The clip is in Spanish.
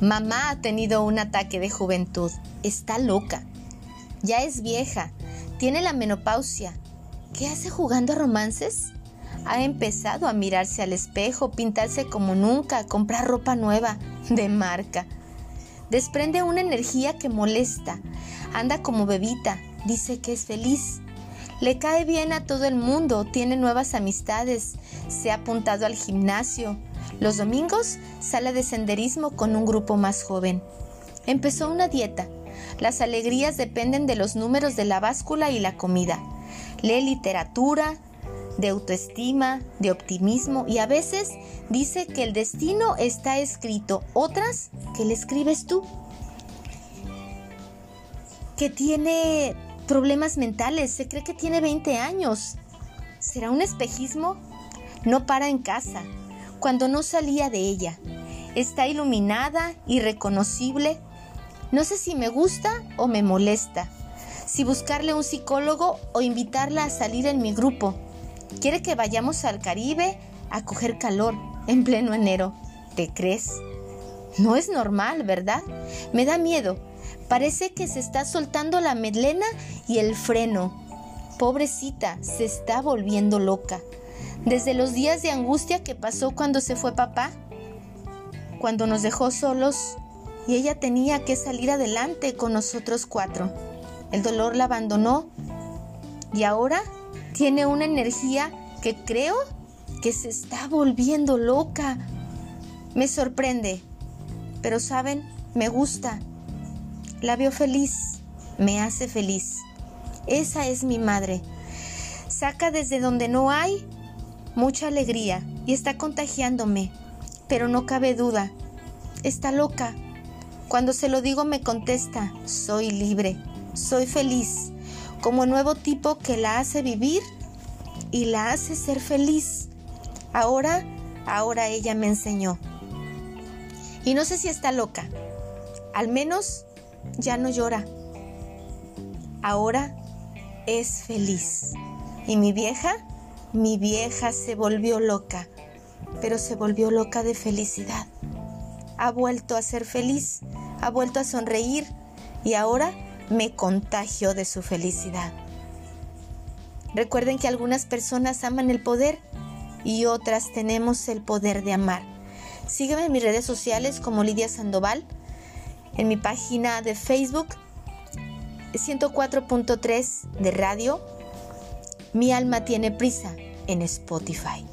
Mamá ha tenido un ataque de juventud. Está loca. Ya es vieja. Tiene la menopausia. ¿Qué hace jugando a romances? Ha empezado a mirarse al espejo, pintarse como nunca, comprar ropa nueva, de marca. Desprende una energía que molesta. Anda como bebita. Dice que es feliz. Le cae bien a todo el mundo, tiene nuevas amistades, se ha apuntado al gimnasio. Los domingos sale de senderismo con un grupo más joven. Empezó una dieta. Las alegrías dependen de los números de la báscula y la comida. Lee literatura, de autoestima, de optimismo y a veces dice que el destino está escrito, otras que le escribes tú. Que tiene problemas mentales, se cree que tiene 20 años. ¿Será un espejismo? No para en casa, cuando no salía de ella. Está iluminada, irreconocible. No sé si me gusta o me molesta. Si buscarle un psicólogo o invitarla a salir en mi grupo. Quiere que vayamos al Caribe a coger calor en pleno enero. ¿Te crees? No es normal, ¿verdad? Me da miedo Parece que se está soltando la melena y el freno. Pobrecita, se está volviendo loca. Desde los días de angustia que pasó cuando se fue papá, cuando nos dejó solos y ella tenía que salir adelante con nosotros cuatro. El dolor la abandonó y ahora tiene una energía que creo que se está volviendo loca. Me sorprende, pero saben, me gusta. La veo feliz, me hace feliz. Esa es mi madre. Saca desde donde no hay mucha alegría y está contagiándome, pero no cabe duda. Está loca. Cuando se lo digo me contesta, soy libre, soy feliz, como nuevo tipo que la hace vivir y la hace ser feliz. Ahora, ahora ella me enseñó. Y no sé si está loca. Al menos ya no llora. Ahora es feliz. Y mi vieja, mi vieja se volvió loca, pero se volvió loca de felicidad. Ha vuelto a ser feliz, ha vuelto a sonreír y ahora me contagio de su felicidad. Recuerden que algunas personas aman el poder y otras tenemos el poder de amar. Sígueme en mis redes sociales como Lidia Sandoval en mi página de Facebook 104.3 de radio. Mi alma tiene prisa en Spotify.